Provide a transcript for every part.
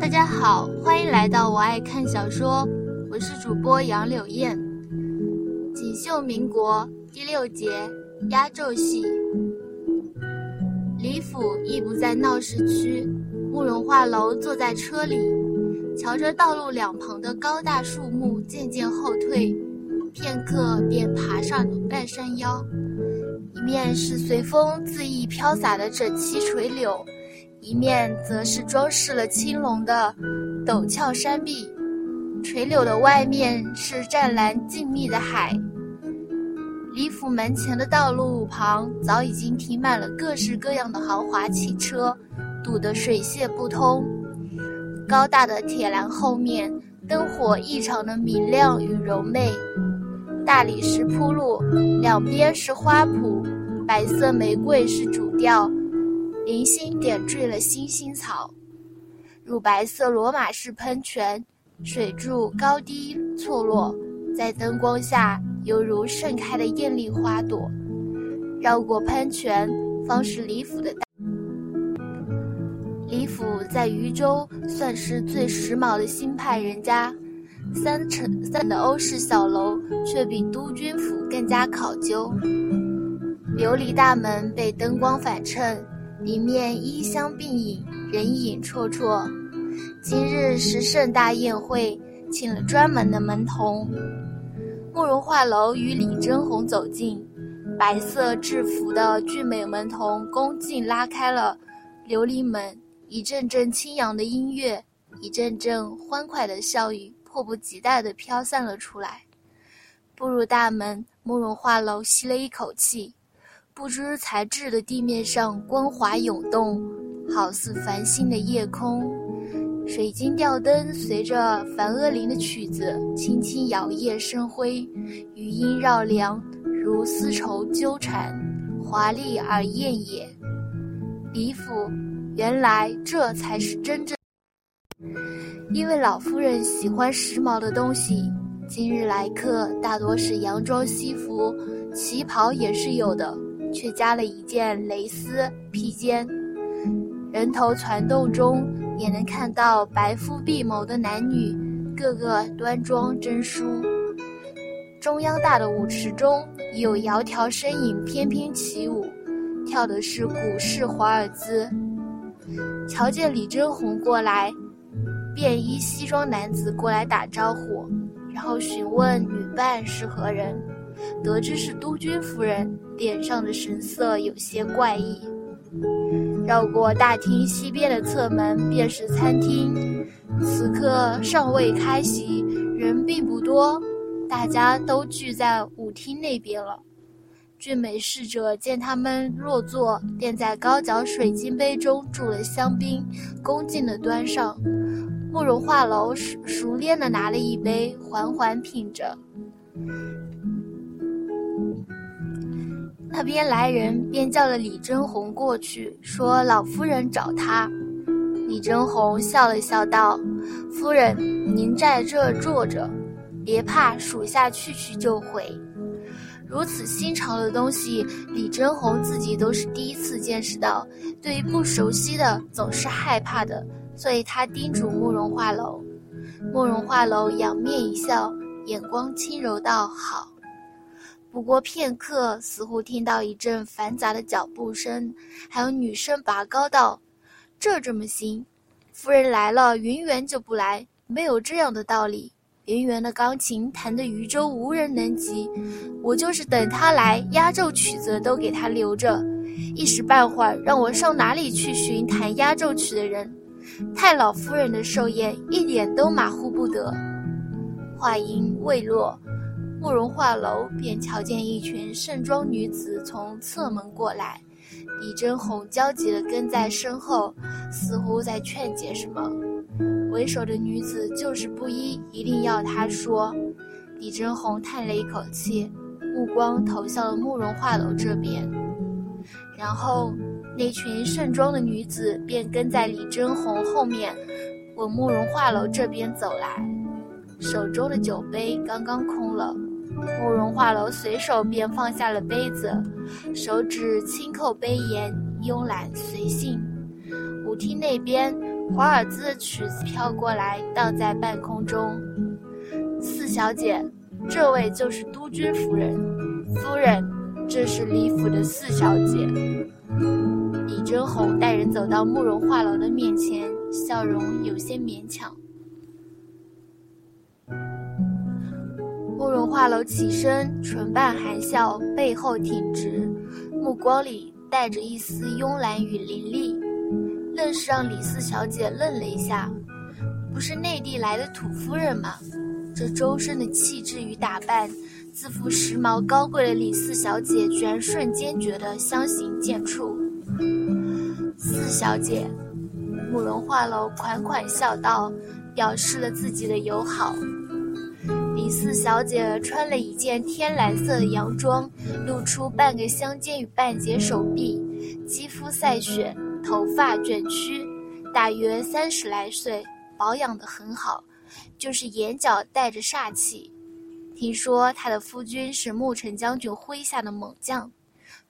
大家好，欢迎来到我爱看小说，我是主播杨柳燕。锦绣民国第六节压轴戏。李府亦不在闹市区，慕容画楼坐在车里，瞧着道路两旁的高大树木渐渐后退，片刻便爬上半山腰。一面是随风恣意飘洒的整齐垂柳，一面则是装饰了青龙的陡峭山壁。垂柳的外面是湛蓝静谧的海。李府门前的道路旁早已经停满了各式各样的豪华汽车，堵得水泄不通。高大的铁栏后面，灯火异常的明亮与柔媚。大理石铺路，两边是花圃，白色玫瑰是主调，零星点缀了星星草。乳白色罗马式喷泉，水柱高低错落，在灯光下犹如盛开的艳丽花朵。绕过喷泉，方是李府的大。李府在渝州算是最时髦的新派人家。三层三的欧式小楼，却比督军府更加考究。琉璃大门被灯光反衬，里面衣香鬓影，人影绰绰。今日是盛大宴会，请了专门的门童。慕容画楼与李真红走近，白色制服的俊美门童恭敬拉开了琉璃门，一阵阵轻扬的音乐，一阵阵欢快的笑语。迫不及待地飘散了出来。步入大门，慕容画楼吸了一口气，不知材质的地面上光滑涌动，好似繁星的夜空。水晶吊灯随着梵婀琳的曲子轻轻摇曳生辉，余音绕梁，如丝绸纠缠，华丽而艳也。李府，原来这才是真正。因为老夫人喜欢时髦的东西，今日来客大多是洋装西服，旗袍也是有的，却加了一件蕾丝披肩。人头攒动中，也能看到白肤碧眸的男女，个个端庄真淑。中央大的舞池中，有窈窕身影翩翩起舞，跳的是古式华尔兹。瞧见李真红过来。便衣西装男子过来打招呼，然后询问女伴是何人，得知是督军夫人，脸上的神色有些怪异。绕过大厅西边的侧门，便是餐厅，此刻尚未开席，人并不多，大家都聚在舞厅那边了。俊美侍者见他们落座，便在高脚水晶杯中注了香槟，恭敬地端上。慕容画楼熟熟练地拿了一杯，缓缓品着。那边来人便叫了李真红过去，说老夫人找他。李真红笑了笑道：“夫人，您在这坐着，别怕，属下去去就回。”如此新潮的东西，李真红自己都是第一次见识到，对于不熟悉的总是害怕的。所以他叮嘱慕容画楼，慕容画楼仰面一笑，眼光轻柔道：“好。”不过片刻，似乎听到一阵繁杂的脚步声，还有女声拔高道：“这怎么行？夫人来了，云园就不来，没有这样的道理。云园的钢琴弹得渝州无人能及，我就是等他来，压轴曲子都给他留着，一时半会儿让我上哪里去寻弹压轴曲的人？”太老夫人的寿宴一点都马虎不得。话音未落，慕容画楼便瞧见一群盛装女子从侧门过来，李真红焦急地跟在身后，似乎在劝解什么。为首的女子就是不依，一定要他说。李真红叹了一口气，目光投向了慕容画楼这边，然后。那群盛装的女子便跟在李真红后面，往慕容画楼这边走来。手中的酒杯刚刚空了，慕容画楼随手便放下了杯子，手指轻扣杯沿，慵懒随性。舞厅那边，华尔兹的曲子飘过来，荡在半空中。四小姐，这位就是督军夫人。夫人，这是李府的四小姐。李真红带人走到慕容画楼的面前，笑容有些勉强。慕容画楼起身，唇瓣含笑，背后挺直，目光里带着一丝慵懒与凌厉，愣是让李四小姐愣了一下。不是内地来的土夫人吗？这周身的气质与打扮，自负时髦高贵的李四小姐，居然瞬间觉得相形见绌。四小姐，慕容画楼款款笑道，表示了自己的友好。四小姐穿了一件天蓝色的洋装，露出半个香肩与半截手臂，肌肤赛雪，头发卷曲，大约三十来岁，保养得很好。就是眼角带着煞气，听说他的夫君是牧尘将军麾下的猛将，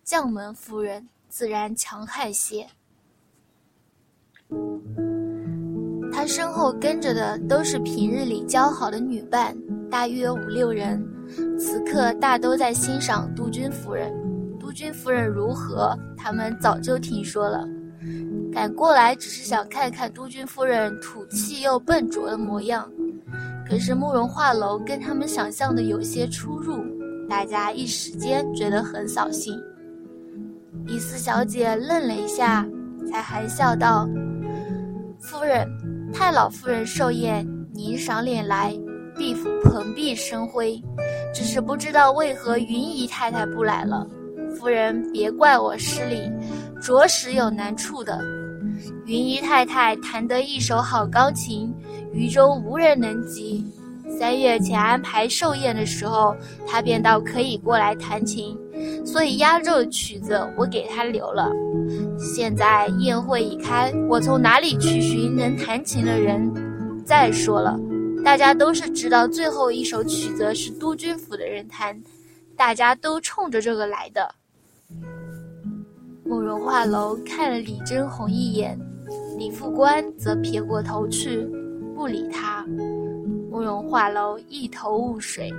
将门夫人自然强悍些。他身后跟着的都是平日里交好的女伴，大约五六人，此刻大都在欣赏督军夫人。督军夫人如何，他们早就听说了，赶过来只是想看看督军夫人土气又笨拙的模样。可是慕容画楼跟他们想象的有些出入，大家一时间觉得很扫兴。李四小姐愣了一下，才含笑道：“夫人，太老夫人寿宴，您赏脸来，毕府蓬荜生辉。只是不知道为何云姨太太不来了。夫人别怪我失礼，着实有难处的。云姨太太弹得一手好钢琴。”渝州无人能及。三月前安排寿宴的时候，他便倒可以过来弹琴，所以压轴的曲子我给他留了。现在宴会已开，我从哪里去寻能弹琴的人？再说了，大家都是知道最后一首曲子是督军府的人弹，大家都冲着这个来的。慕容画楼看了李真红一眼，李副官则撇过头去。不理他，慕容画楼一头雾水。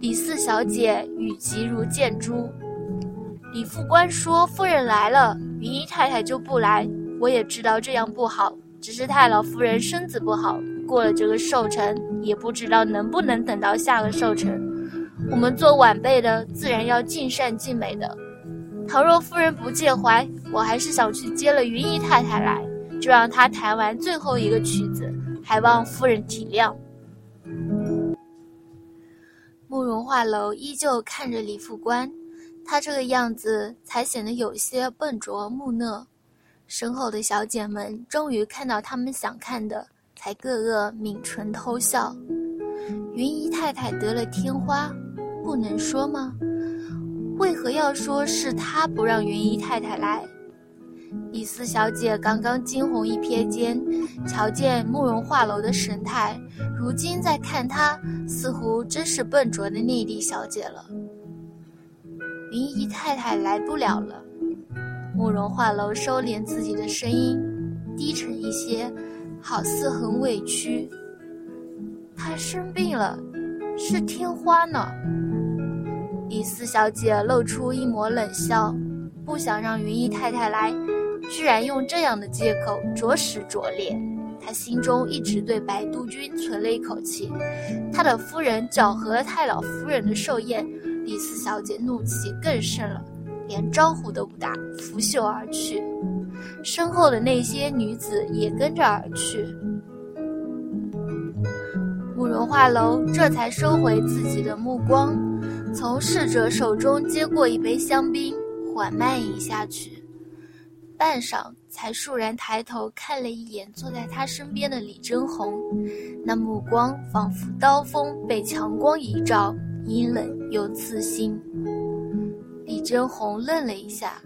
李四小姐语急如箭猪。李副官说：“夫人来了，云姨太太就不来。我也知道这样不好，只是太老夫人身子不好，过了这个寿辰，也不知道能不能等到下个寿辰。我们做晚辈的，自然要尽善尽美的。倘若夫人不介怀，我还是想去接了云姨太太来，就让她弹完最后一个曲子。”还望夫人体谅。慕容画楼依旧看着李副官，他这个样子才显得有些笨拙木讷。身后的小姐们终于看到他们想看的，才个个抿唇偷笑。云姨太太得了天花，不能说吗？为何要说是他不让云姨太太来？李四小姐刚刚惊鸿一瞥间，瞧见慕容画楼的神态，如今再看她，似乎真是笨拙的内地小姐了。云姨太太来不了了。慕容画楼收敛自己的声音，低沉一些，好似很委屈。他生病了，是天花呢。李四小姐露出一抹冷笑，不想让云姨太太来。居然用这样的借口，着实拙劣。他心中一直对白督军存了一口气，他的夫人搅和了太老夫人的寿宴，李四小姐怒气更盛了，连招呼都不打，拂袖而去。身后的那些女子也跟着而去。慕容画楼这才收回自己的目光，从侍者手中接过一杯香槟，缓慢饮下去。半晌，才倏然抬头看了一眼坐在他身边的李真红，那目光仿佛刀锋被强光一照，阴冷又刺心。李真红愣了一下，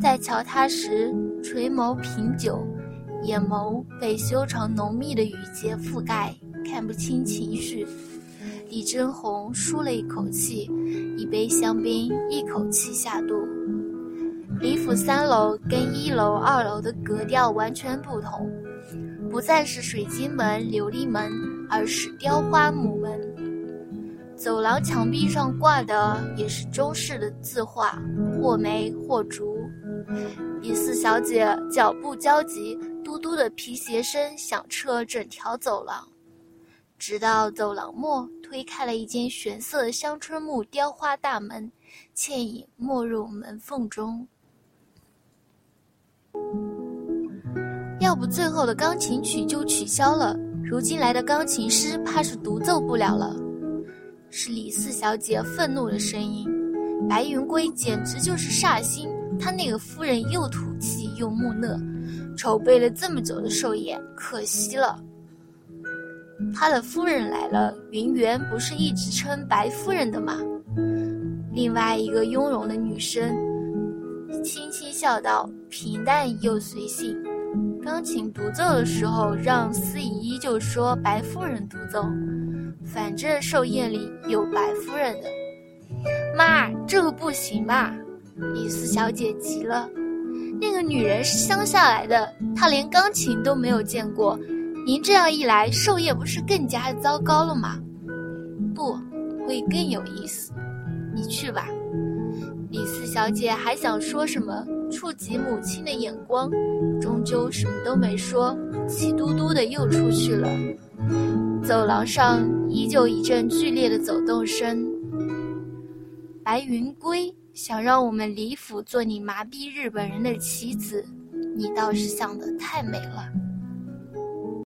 在瞧他时，垂眸品酒，眼眸被修长浓密的雨结覆盖，看不清情绪。李真红舒了一口气，一杯香槟一口气下肚。李府三楼跟一楼、二楼的格调完全不同，不再是水晶门、琉璃门，而是雕花木门。走廊墙壁上挂的也是中式的字画，或梅或竹。李四小姐脚步焦急，嘟嘟的皮鞋声响彻整条走廊，直到走廊末推开了一间玄色香椿木雕花大门，倩影没入门缝中。要不最后的钢琴曲就取消了，如今来的钢琴师怕是独奏不了了。是李四小姐愤怒的声音。白云归简直就是煞星，他那个夫人又土气又木讷，筹备了这么久的寿宴，可惜了。他的夫人来了，云园不是一直称白夫人的吗？另外一个雍容的女生轻轻笑道，平淡又随性。钢琴独奏的时候，让司仪依旧说白夫人独奏，反正寿宴里有白夫人的。妈，这个不行吧！李四小姐急了，那个女人是乡下来的，她连钢琴都没有见过，您这样一来，寿宴不是更加糟糕了吗？不会更有意思，你去吧。李四小姐还想说什么，触及母亲的眼光，终究什么都没说，气嘟嘟的又出去了。走廊上依旧一阵剧烈的走动声。白云归想让我们李府做你麻痹日本人的棋子，你倒是想得太美了。